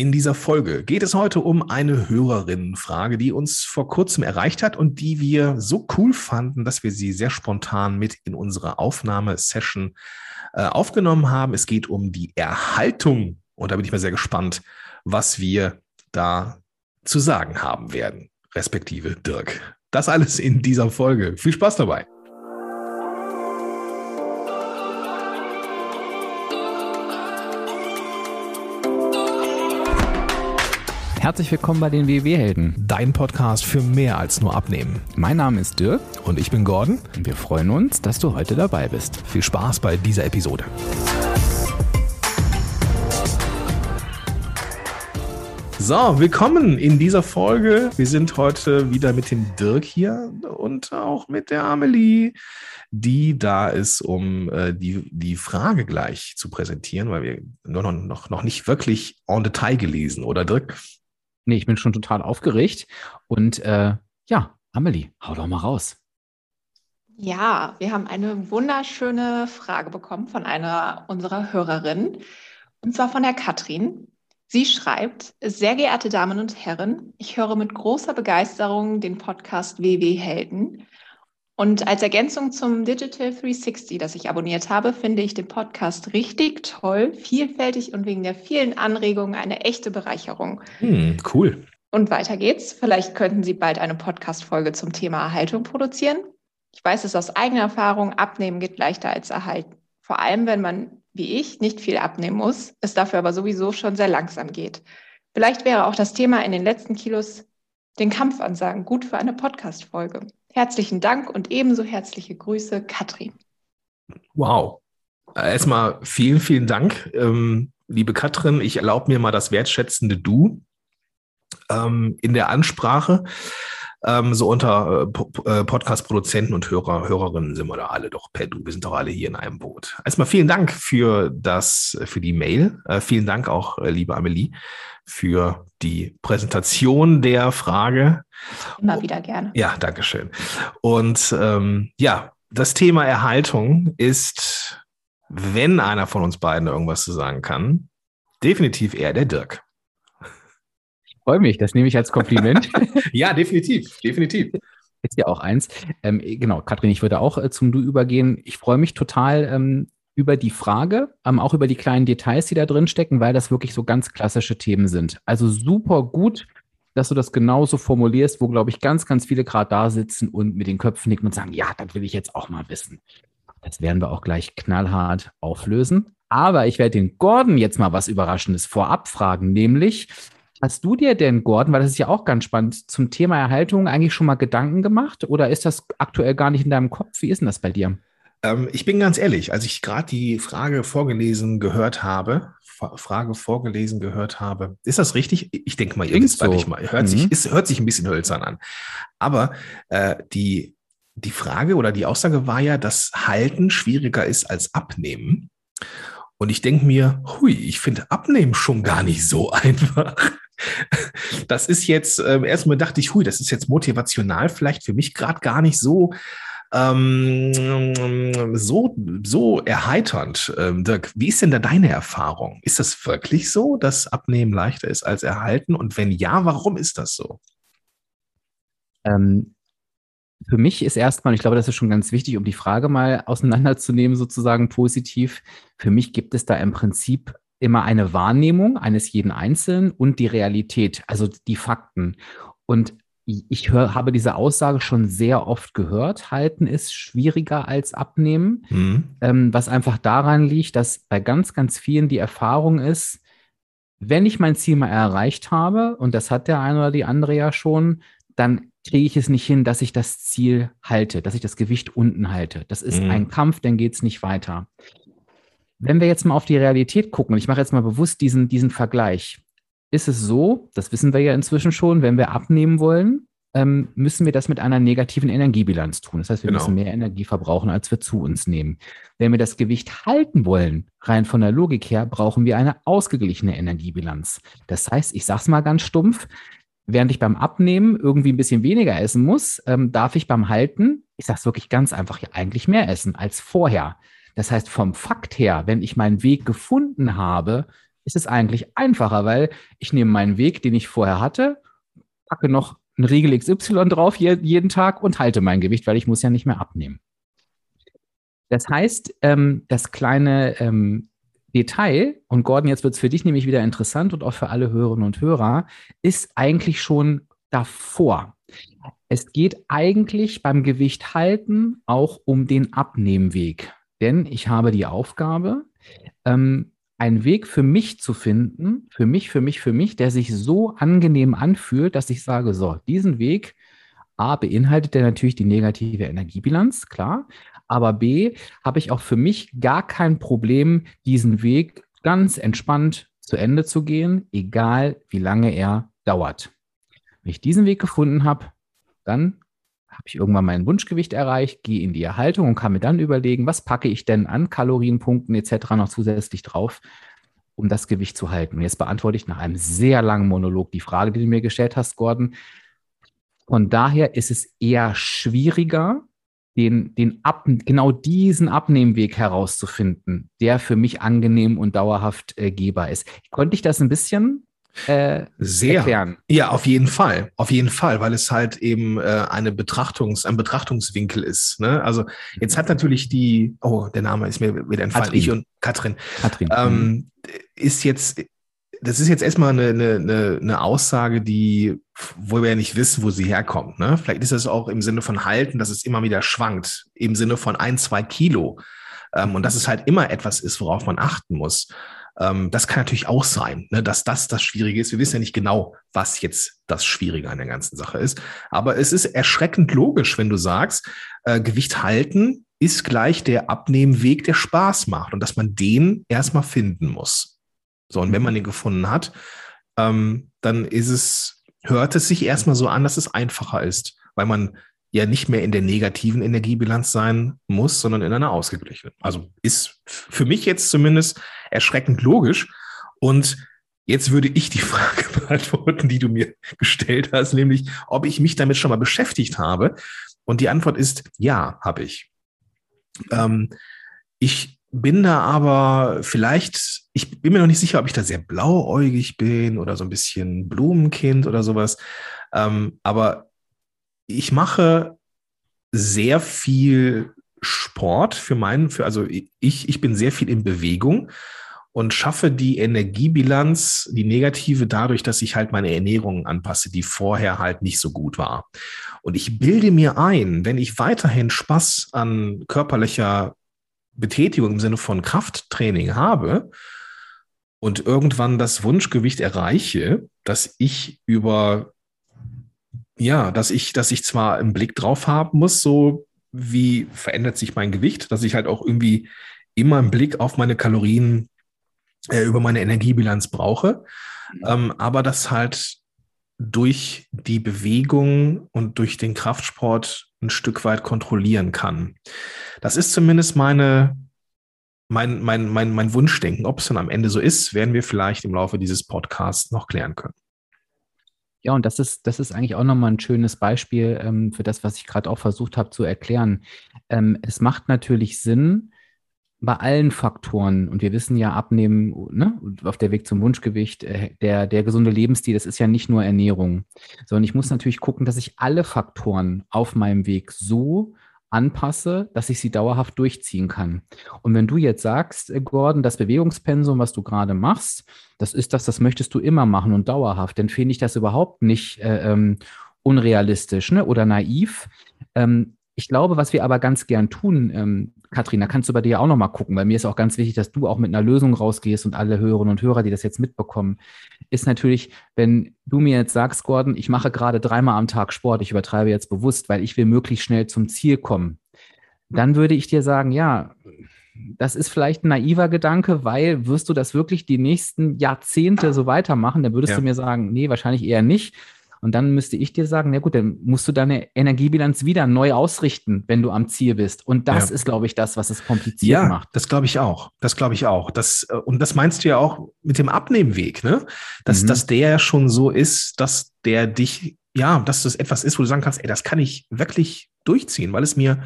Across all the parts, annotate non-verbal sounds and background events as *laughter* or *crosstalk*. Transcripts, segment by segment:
In dieser Folge geht es heute um eine Hörerinnenfrage, die uns vor kurzem erreicht hat und die wir so cool fanden, dass wir sie sehr spontan mit in unsere Aufnahmesession äh, aufgenommen haben. Es geht um die Erhaltung und da bin ich mal sehr gespannt, was wir da zu sagen haben werden, respektive Dirk. Das alles in dieser Folge. Viel Spaß dabei. Herzlich willkommen bei den WW-Helden. Dein Podcast für mehr als nur Abnehmen. Mein Name ist Dirk. Und ich bin Gordon. Und wir freuen uns, dass du heute dabei bist. Viel Spaß bei dieser Episode. So, willkommen in dieser Folge. Wir sind heute wieder mit dem Dirk hier und auch mit der Amelie, die da ist, um äh, die, die Frage gleich zu präsentieren, weil wir noch, noch, noch nicht wirklich en Detail gelesen, oder Dirk? Nee, ich bin schon total aufgeregt. Und äh, ja, Amelie, hau doch mal raus. Ja, wir haben eine wunderschöne Frage bekommen von einer unserer Hörerinnen, und zwar von der Katrin. Sie schreibt, sehr geehrte Damen und Herren, ich höre mit großer Begeisterung den Podcast WW Helden und als Ergänzung zum Digital 360, das ich abonniert habe, finde ich den Podcast richtig toll, vielfältig und wegen der vielen Anregungen eine echte Bereicherung. Hm, cool. Und weiter geht's. Vielleicht könnten Sie bald eine Podcast-Folge zum Thema Erhaltung produzieren. Ich weiß es aus eigener Erfahrung, abnehmen geht leichter als erhalten. Vor allem, wenn man, wie ich, nicht viel abnehmen muss, es dafür aber sowieso schon sehr langsam geht. Vielleicht wäre auch das Thema in den letzten Kilos den Kampfansagen gut für eine Podcast-Folge. Herzlichen Dank und ebenso herzliche Grüße, Katrin. Wow. Erstmal vielen, vielen Dank, ähm, liebe Katrin. Ich erlaube mir mal das wertschätzende Du ähm, in der Ansprache. Ähm, so unter äh, äh, Podcast-Produzenten und Hörer, Hörerinnen sind wir da alle doch per Du. Wir sind doch alle hier in einem Boot. Erstmal vielen Dank für das, für die Mail. Äh, vielen Dank auch, äh, liebe Amelie, für die Präsentation der Frage. Immer wieder gerne. Ja, danke schön. Und ähm, ja, das Thema Erhaltung ist, wenn einer von uns beiden irgendwas zu sagen kann, definitiv eher der Dirk freue mich, das nehme ich als Kompliment. *laughs* *laughs* ja, definitiv, definitiv. Ist ja auch eins. Ähm, genau, Katrin, ich würde auch äh, zum Du übergehen. Ich freue mich total ähm, über die Frage, ähm, auch über die kleinen Details, die da drin stecken, weil das wirklich so ganz klassische Themen sind. Also super gut, dass du das genauso formulierst, wo, glaube ich, ganz, ganz viele gerade da sitzen und mit den Köpfen nicken und sagen, ja, das will ich jetzt auch mal wissen. Das werden wir auch gleich knallhart auflösen. Aber ich werde den Gordon jetzt mal was Überraschendes vorab fragen, nämlich, Hast du dir denn, Gordon, weil das ist ja auch ganz spannend, zum Thema Erhaltung eigentlich schon mal Gedanken gemacht oder ist das aktuell gar nicht in deinem Kopf? Wie ist denn das bei dir? Ähm, ich bin ganz ehrlich, als ich gerade die Frage vorgelesen gehört habe, Frage vorgelesen gehört habe, ist das richtig? Ich denke mal, ihr wisst, so. ich mal. Hört, mhm. sich, ist, hört sich ein bisschen hölzern an. Aber äh, die, die Frage oder die Aussage war ja, dass Halten schwieriger ist als Abnehmen. Und ich denke mir, hui, ich finde Abnehmen schon gar nicht so *laughs* einfach. Das ist jetzt, äh, erstmal dachte ich, hui, das ist jetzt motivational vielleicht für mich gerade gar nicht so, ähm, so, so erheiternd. Ähm, Dirk, wie ist denn da deine Erfahrung? Ist das wirklich so, dass Abnehmen leichter ist als Erhalten? Und wenn ja, warum ist das so? Ähm, für mich ist erstmal, ich glaube, das ist schon ganz wichtig, um die Frage mal *laughs* auseinanderzunehmen, sozusagen positiv. Für mich gibt es da im Prinzip immer eine Wahrnehmung eines jeden Einzelnen und die Realität, also die Fakten. Und ich hör, habe diese Aussage schon sehr oft gehört. Halten ist schwieriger als abnehmen, mhm. ähm, was einfach daran liegt, dass bei ganz, ganz vielen die Erfahrung ist, wenn ich mein Ziel mal erreicht habe, und das hat der eine oder die andere ja schon, dann kriege ich es nicht hin, dass ich das Ziel halte, dass ich das Gewicht unten halte. Das ist mhm. ein Kampf, dann geht es nicht weiter. Wenn wir jetzt mal auf die Realität gucken, und ich mache jetzt mal bewusst diesen, diesen Vergleich, ist es so, das wissen wir ja inzwischen schon, wenn wir abnehmen wollen, ähm, müssen wir das mit einer negativen Energiebilanz tun. Das heißt, wir genau. müssen mehr Energie verbrauchen, als wir zu uns nehmen. Wenn wir das Gewicht halten wollen, rein von der Logik her, brauchen wir eine ausgeglichene Energiebilanz. Das heißt, ich sage es mal ganz stumpf, während ich beim Abnehmen irgendwie ein bisschen weniger essen muss, ähm, darf ich beim Halten, ich sage es wirklich ganz einfach, ja, eigentlich mehr essen als vorher. Das heißt, vom Fakt her, wenn ich meinen Weg gefunden habe, ist es eigentlich einfacher, weil ich nehme meinen Weg, den ich vorher hatte, packe noch einen Riegel XY drauf jeden Tag und halte mein Gewicht, weil ich muss ja nicht mehr abnehmen. Das heißt, ähm, das kleine ähm, Detail, und Gordon, jetzt wird es für dich nämlich wieder interessant und auch für alle Hörerinnen und Hörer, ist eigentlich schon davor. Es geht eigentlich beim Gewicht halten auch um den Abnehmweg. Denn ich habe die Aufgabe, ähm, einen Weg für mich zu finden, für mich, für mich, für mich, der sich so angenehm anfühlt, dass ich sage, so, diesen Weg, A, beinhaltet der natürlich die negative Energiebilanz, klar, aber B, habe ich auch für mich gar kein Problem, diesen Weg ganz entspannt zu Ende zu gehen, egal wie lange er dauert. Wenn ich diesen Weg gefunden habe, dann habe ich irgendwann mein Wunschgewicht erreicht, gehe in die Erhaltung und kann mir dann überlegen, was packe ich denn an Kalorienpunkten etc. noch zusätzlich drauf, um das Gewicht zu halten. Und jetzt beantworte ich nach einem sehr langen Monolog die Frage, die du mir gestellt hast, Gordon. Von daher ist es eher schwieriger, den, den Ab, genau diesen Abnehmweg herauszufinden, der für mich angenehm und dauerhaft äh, gehbar ist. Konnte ich das ein bisschen äh, Sehr. erklären. Ja, auf jeden Fall. Auf jeden Fall, weil es halt eben äh, eine Betrachtungs-, ein Betrachtungswinkel ist. Ne? Also jetzt hat natürlich die, oh, der Name ist mir wieder entfallen, Katrin. ich und Katrin. Katrin. Ähm, mhm. ist jetzt, das ist jetzt erstmal eine, eine, eine Aussage, die, wo wir ja nicht wissen, wo sie herkommt. Ne? Vielleicht ist es auch im Sinne von halten, dass es immer wieder schwankt, im Sinne von ein, zwei Kilo. Ähm, und dass es halt immer etwas ist, worauf man achten muss. Ähm, das kann natürlich auch sein, ne, dass das das Schwierige ist. Wir wissen ja nicht genau, was jetzt das Schwierige an der ganzen Sache ist. Aber es ist erschreckend logisch, wenn du sagst, äh, Gewicht halten ist gleich der Abnehmweg, der Spaß macht und dass man den erstmal finden muss. So, und wenn man den gefunden hat, ähm, dann ist es, hört es sich erstmal so an, dass es einfacher ist, weil man ja nicht mehr in der negativen Energiebilanz sein muss, sondern in einer ausgeglichenen. Also ist für mich jetzt zumindest erschreckend logisch. Und jetzt würde ich die *laughs* Frage beantworten, die du mir gestellt hast, nämlich ob ich mich damit schon mal beschäftigt habe. Und die Antwort ist ja, habe ich. Ähm, ich bin da aber vielleicht, ich bin mir noch nicht sicher, ob ich da sehr blauäugig bin oder so ein bisschen Blumenkind oder sowas. Ähm, aber ich mache sehr viel Sport für meinen, für, also ich, ich bin sehr viel in Bewegung und schaffe die Energiebilanz, die negative, dadurch, dass ich halt meine Ernährung anpasse, die vorher halt nicht so gut war. Und ich bilde mir ein, wenn ich weiterhin Spaß an körperlicher Betätigung im Sinne von Krafttraining habe und irgendwann das Wunschgewicht erreiche, dass ich über ja, dass ich, dass ich zwar einen Blick drauf haben muss, so wie verändert sich mein Gewicht, dass ich halt auch irgendwie immer einen Blick auf meine Kalorien äh, über meine Energiebilanz brauche, mhm. ähm, aber das halt durch die Bewegung und durch den Kraftsport ein Stück weit kontrollieren kann. Das ist zumindest meine, mein, mein, mein, mein Wunschdenken. Ob es dann am Ende so ist, werden wir vielleicht im Laufe dieses Podcasts noch klären können. Ja, und das ist, das ist eigentlich auch nochmal ein schönes Beispiel ähm, für das, was ich gerade auch versucht habe zu erklären. Ähm, es macht natürlich Sinn, bei allen Faktoren, und wir wissen ja, abnehmen, ne, auf der Weg zum Wunschgewicht, äh, der, der gesunde Lebensstil, das ist ja nicht nur Ernährung, sondern ich muss natürlich gucken, dass ich alle Faktoren auf meinem Weg so anpasse, dass ich sie dauerhaft durchziehen kann. Und wenn du jetzt sagst, äh, Gordon, das Bewegungspensum, was du gerade machst, das ist das, das möchtest du immer machen und dauerhaft, dann finde ich das überhaupt nicht äh, ähm, unrealistisch ne? oder naiv. Ähm, ich glaube, was wir aber ganz gern tun, ähm, Katrin, da kannst du bei dir auch nochmal gucken, weil mir ist auch ganz wichtig, dass du auch mit einer Lösung rausgehst und alle Hörerinnen und Hörer, die das jetzt mitbekommen, ist natürlich, wenn du mir jetzt sagst, Gordon, ich mache gerade dreimal am Tag Sport, ich übertreibe jetzt bewusst, weil ich will möglichst schnell zum Ziel kommen, dann würde ich dir sagen, ja, das ist vielleicht ein naiver Gedanke, weil wirst du das wirklich die nächsten Jahrzehnte so weitermachen, dann würdest ja. du mir sagen, nee, wahrscheinlich eher nicht. Und dann müsste ich dir sagen, na gut, dann musst du deine Energiebilanz wieder neu ausrichten, wenn du am Ziel bist. Und das ja. ist, glaube ich, das, was es kompliziert ja, macht. Das glaube ich auch. Das glaube ich auch. Das, äh, und das meinst du ja auch mit dem Abnehmweg, ne? Dass, mhm. dass der schon so ist, dass der dich, ja, dass das etwas ist, wo du sagen kannst, ey, das kann ich wirklich durchziehen, weil es mir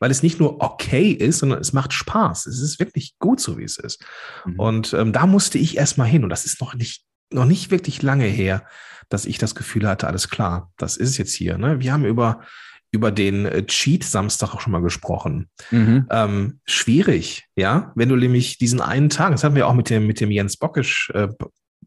weil es nicht nur okay ist, sondern es macht Spaß. Es ist wirklich gut so, wie es ist. Mhm. Und ähm, da musste ich erstmal hin. Und das ist noch nicht, noch nicht wirklich lange her, dass ich das Gefühl hatte, alles klar, das ist jetzt hier. Ne? Wir haben über, über den äh, Cheat-Samstag auch schon mal gesprochen. Mhm. Ähm, schwierig, ja, wenn du nämlich diesen einen Tag, das hatten wir auch mit dem, mit dem Jens Bockisch, äh,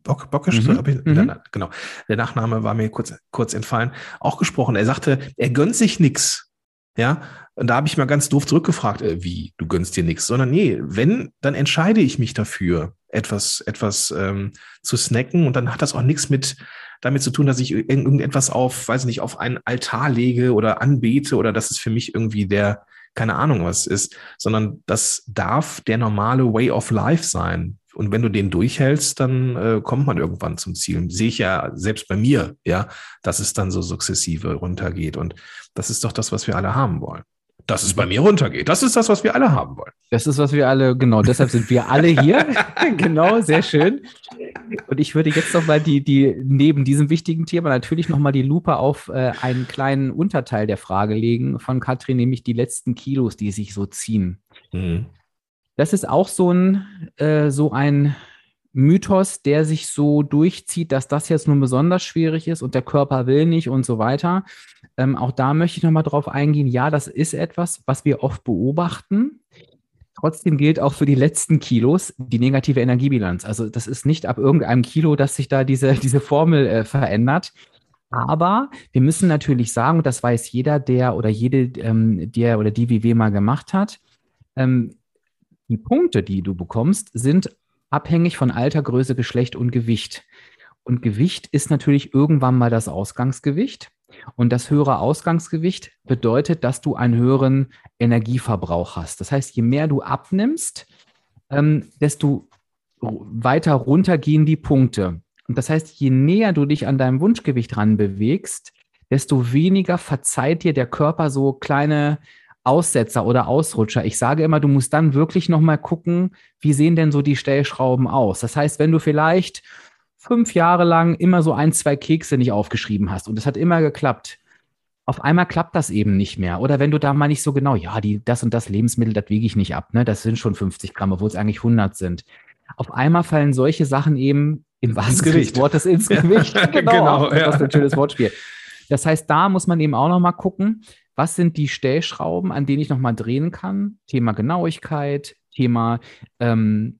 Bock, Bockisch, mhm. ich, mhm. genau, der Nachname war mir kurz, kurz entfallen, auch gesprochen. Er sagte, er gönnt sich nichts. Ja, und da habe ich mal ganz doof zurückgefragt, äh, wie, du gönnst dir nichts, sondern nee, wenn, dann entscheide ich mich dafür, etwas, etwas ähm, zu snacken und dann hat das auch nichts mit damit zu tun, dass ich irgendetwas auf, weiß nicht, auf einen Altar lege oder anbete oder dass es für mich irgendwie der, keine Ahnung was ist, sondern das darf der normale Way of Life sein. Und wenn du den durchhältst, dann äh, kommt man irgendwann zum Ziel. Sehe ich ja selbst bei mir, ja, dass es dann so sukzessive runtergeht. Und das ist doch das, was wir alle haben wollen. Dass es bei mir runtergeht. Das ist das, was wir alle haben wollen. Das ist, was wir alle, genau, deshalb sind wir alle hier. *laughs* genau, sehr schön. Und ich würde jetzt nochmal die, die, neben diesem wichtigen Thema natürlich nochmal die Lupe auf äh, einen kleinen Unterteil der Frage legen von Katrin, nämlich die letzten Kilos, die sich so ziehen. Mhm. Das ist auch so ein, äh, so ein Mythos, der sich so durchzieht, dass das jetzt nun besonders schwierig ist und der Körper will nicht und so weiter. Ähm, auch da möchte ich nochmal drauf eingehen. Ja, das ist etwas, was wir oft beobachten. Trotzdem gilt auch für die letzten Kilos die negative Energiebilanz. Also das ist nicht ab irgendeinem Kilo, dass sich da diese, *laughs* diese Formel äh, verändert. Aber wir müssen natürlich sagen, das weiß jeder, der oder jede, ähm, der oder die WW mal gemacht hat, ähm, die Punkte, die du bekommst, sind abhängig von Alter, Größe, Geschlecht und Gewicht. Und Gewicht ist natürlich irgendwann mal das Ausgangsgewicht. Und das höhere Ausgangsgewicht bedeutet, dass du einen höheren Energieverbrauch hast. Das heißt, je mehr du abnimmst, ähm, desto weiter runter gehen die Punkte. Und das heißt, je näher du dich an deinem Wunschgewicht ran bewegst, desto weniger verzeiht dir der Körper so kleine Aussetzer oder Ausrutscher. Ich sage immer, du musst dann wirklich nochmal gucken, wie sehen denn so die Stellschrauben aus. Das heißt, wenn du vielleicht fünf Jahre lang immer so ein, zwei Kekse nicht aufgeschrieben hast und es hat immer geklappt, auf einmal klappt das eben nicht mehr. Oder wenn du da mal nicht so genau, ja, die, das und das Lebensmittel, das wiege ich nicht ab, ne? Das sind schon 50 Gramm, obwohl es eigentlich 100 sind. Auf einmal fallen solche Sachen eben im wahrsten Sinne des Wortes ins *laughs* Gewicht. genau, *laughs* genau ja. das ist ein schönes Wortspiel. Das heißt, da muss man eben auch noch mal gucken, was sind die Stellschrauben, an denen ich nochmal drehen kann? Thema Genauigkeit, Thema, ähm,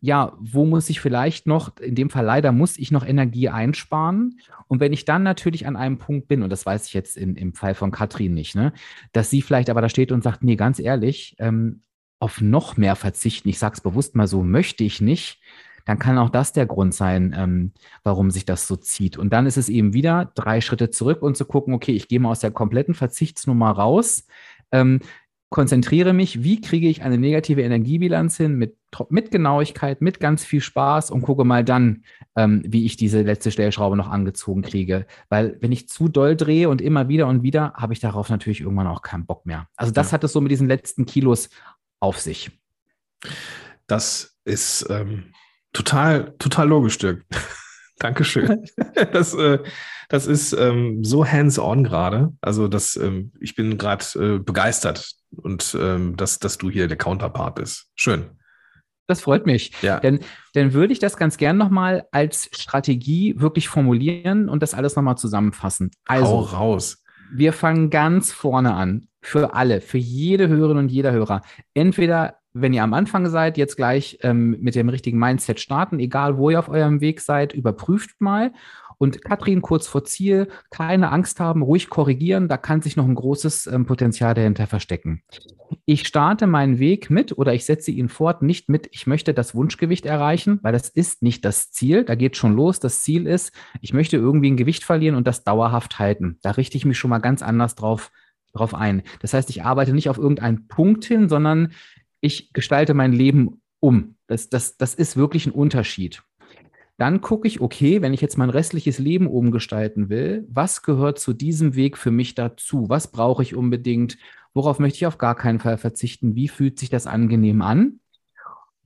ja, wo muss ich vielleicht noch, in dem Fall leider muss ich noch Energie einsparen. Und wenn ich dann natürlich an einem Punkt bin, und das weiß ich jetzt in, im Fall von Katrin nicht, ne, dass sie vielleicht aber da steht und sagt, nee, ganz ehrlich, ähm, auf noch mehr verzichten, ich sage es bewusst mal so, möchte ich nicht, dann kann auch das der Grund sein, ähm, warum sich das so zieht. Und dann ist es eben wieder drei Schritte zurück und zu gucken, okay, ich gehe mal aus der kompletten Verzichtsnummer raus. Ähm, konzentriere mich, wie kriege ich eine negative Energiebilanz hin mit, mit Genauigkeit, mit ganz viel Spaß und gucke mal dann, ähm, wie ich diese letzte Stellschraube noch angezogen kriege. Weil wenn ich zu doll drehe und immer wieder und wieder, habe ich darauf natürlich irgendwann auch keinen Bock mehr. Also das ja. hat es so mit diesen letzten Kilos auf sich. Das ist ähm, Total, total logisch, Dirk. *laughs* Dankeschön. *laughs* das, äh, das ist ähm, so hands-on gerade. Also das, ähm, ich bin gerade äh, begeistert und ähm, dass, dass du hier der Counterpart bist. Schön. Das freut mich. Ja. Denn, dann würde ich das ganz gern nochmal als Strategie wirklich formulieren und das alles nochmal zusammenfassen. Also, Hau raus. Wir fangen ganz vorne an. Für alle, für jede Hörerin und jeder Hörer. Entweder wenn ihr am Anfang seid, jetzt gleich ähm, mit dem richtigen Mindset starten, egal wo ihr auf eurem Weg seid, überprüft mal. Und Katrin, kurz vor Ziel, keine Angst haben, ruhig korrigieren, da kann sich noch ein großes ähm, Potenzial dahinter verstecken. Ich starte meinen Weg mit oder ich setze ihn fort, nicht mit, ich möchte das Wunschgewicht erreichen, weil das ist nicht das Ziel, da geht schon los. Das Ziel ist, ich möchte irgendwie ein Gewicht verlieren und das dauerhaft halten. Da richte ich mich schon mal ganz anders drauf, drauf ein. Das heißt, ich arbeite nicht auf irgendeinen Punkt hin, sondern ich gestalte mein Leben um. Das, das, das ist wirklich ein Unterschied. Dann gucke ich, okay, wenn ich jetzt mein restliches Leben umgestalten will, was gehört zu diesem Weg für mich dazu? Was brauche ich unbedingt? Worauf möchte ich auf gar keinen Fall verzichten? Wie fühlt sich das angenehm an?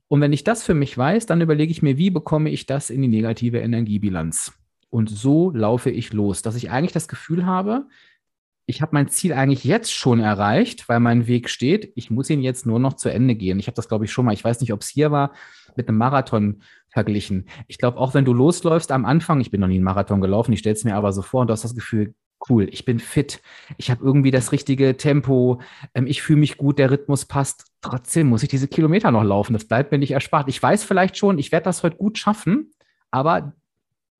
Und wenn ich das für mich weiß, dann überlege ich mir, wie bekomme ich das in die negative Energiebilanz? Und so laufe ich los, dass ich eigentlich das Gefühl habe, ich habe mein Ziel eigentlich jetzt schon erreicht, weil mein Weg steht. Ich muss ihn jetzt nur noch zu Ende gehen. Ich habe das, glaube ich, schon mal, ich weiß nicht, ob es hier war, mit einem Marathon verglichen. Ich glaube, auch wenn du losläufst am Anfang, ich bin noch nie einen Marathon gelaufen, ich stelle es mir aber so vor und du hast das Gefühl, cool, ich bin fit, ich habe irgendwie das richtige Tempo, ähm, ich fühle mich gut, der Rhythmus passt. Trotzdem muss ich diese Kilometer noch laufen. Das bleibt mir nicht erspart. Ich weiß vielleicht schon, ich werde das heute gut schaffen, aber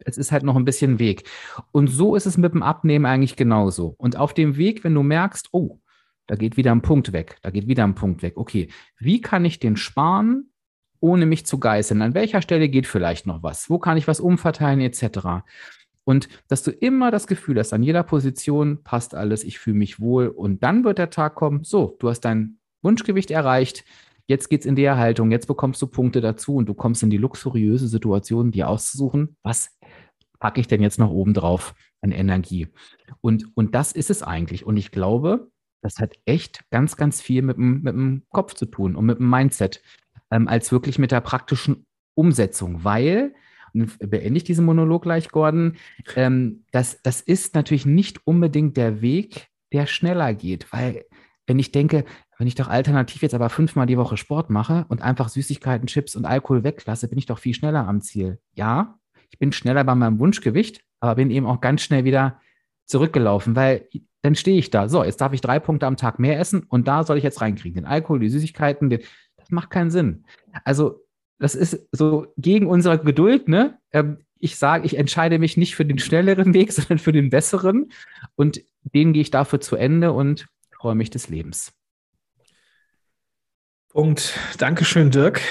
es ist halt noch ein bisschen Weg. Und so ist es mit dem Abnehmen eigentlich genauso. Und auf dem Weg, wenn du merkst, oh, da geht wieder ein Punkt weg, da geht wieder ein Punkt weg. Okay, wie kann ich den sparen, ohne mich zu geißeln? An welcher Stelle geht vielleicht noch was? Wo kann ich was umverteilen, etc.? Und dass du immer das Gefühl hast, an jeder Position passt alles, ich fühle mich wohl. Und dann wird der Tag kommen, so, du hast dein Wunschgewicht erreicht, jetzt geht es in die Erhaltung, jetzt bekommst du Punkte dazu und du kommst in die luxuriöse Situation, dir auszusuchen, was packe ich denn jetzt noch oben drauf an Energie? Und, und das ist es eigentlich. Und ich glaube, das hat echt ganz, ganz viel mit dem, mit dem Kopf zu tun und mit dem Mindset, ähm, als wirklich mit der praktischen Umsetzung, weil, und beende ich diesen Monolog gleich, Gordon, ähm, das, das ist natürlich nicht unbedingt der Weg, der schneller geht, weil wenn ich denke, wenn ich doch alternativ jetzt aber fünfmal die Woche Sport mache und einfach Süßigkeiten, Chips und Alkohol weglasse, bin ich doch viel schneller am Ziel. Ja, ich bin schneller bei meinem Wunschgewicht, aber bin eben auch ganz schnell wieder zurückgelaufen, weil dann stehe ich da. So, jetzt darf ich drei Punkte am Tag mehr essen und da soll ich jetzt reinkriegen. Den Alkohol, die Süßigkeiten, den, das macht keinen Sinn. Also, das ist so gegen unsere Geduld, ne? Ähm, ich sage, ich entscheide mich nicht für den schnelleren Weg, *laughs* sondern für den besseren. Und den gehe ich dafür zu Ende und freue mich des Lebens. Punkt. Dankeschön, Dirk.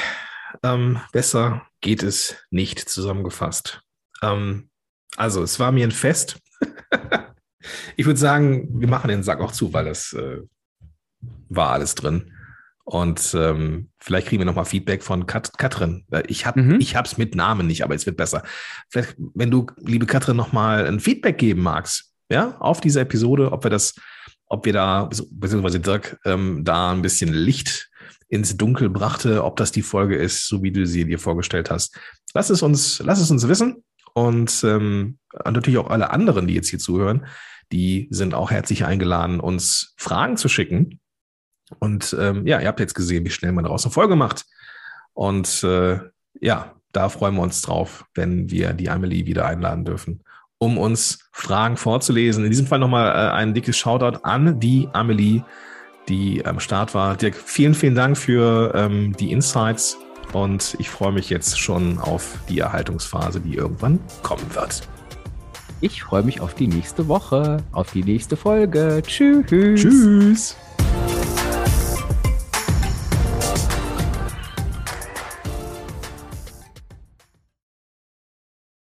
Ähm, besser geht es nicht zusammengefasst. Ähm, also, es war mir ein Fest. *laughs* ich würde sagen, wir machen den Sack auch zu, weil es äh, war alles drin. Und ähm, vielleicht kriegen wir nochmal Feedback von Kat Katrin. Ich habe mhm. es mit Namen nicht, aber es wird besser. Vielleicht, wenn du, liebe Katrin, nochmal ein Feedback geben magst, ja, auf diese Episode, ob wir das, ob wir da, beziehungsweise Dirk, ähm, da ein bisschen Licht ins Dunkel brachte, ob das die Folge ist, so wie du sie dir vorgestellt hast. Lass es uns, lass es uns wissen. Und ähm, natürlich auch alle anderen, die jetzt hier zuhören, die sind auch herzlich eingeladen, uns Fragen zu schicken. Und ähm, ja, ihr habt jetzt gesehen, wie schnell man daraus eine Folge macht. Und äh, ja, da freuen wir uns drauf, wenn wir die Amelie wieder einladen dürfen, um uns Fragen vorzulesen. In diesem Fall nochmal äh, ein dickes Shoutout an die Amelie die am Start war. Dirk, vielen, vielen Dank für ähm, die Insights und ich freue mich jetzt schon auf die Erhaltungsphase, die irgendwann kommen wird. Ich freue mich auf die nächste Woche, auf die nächste Folge. Tschüss. Tschüss.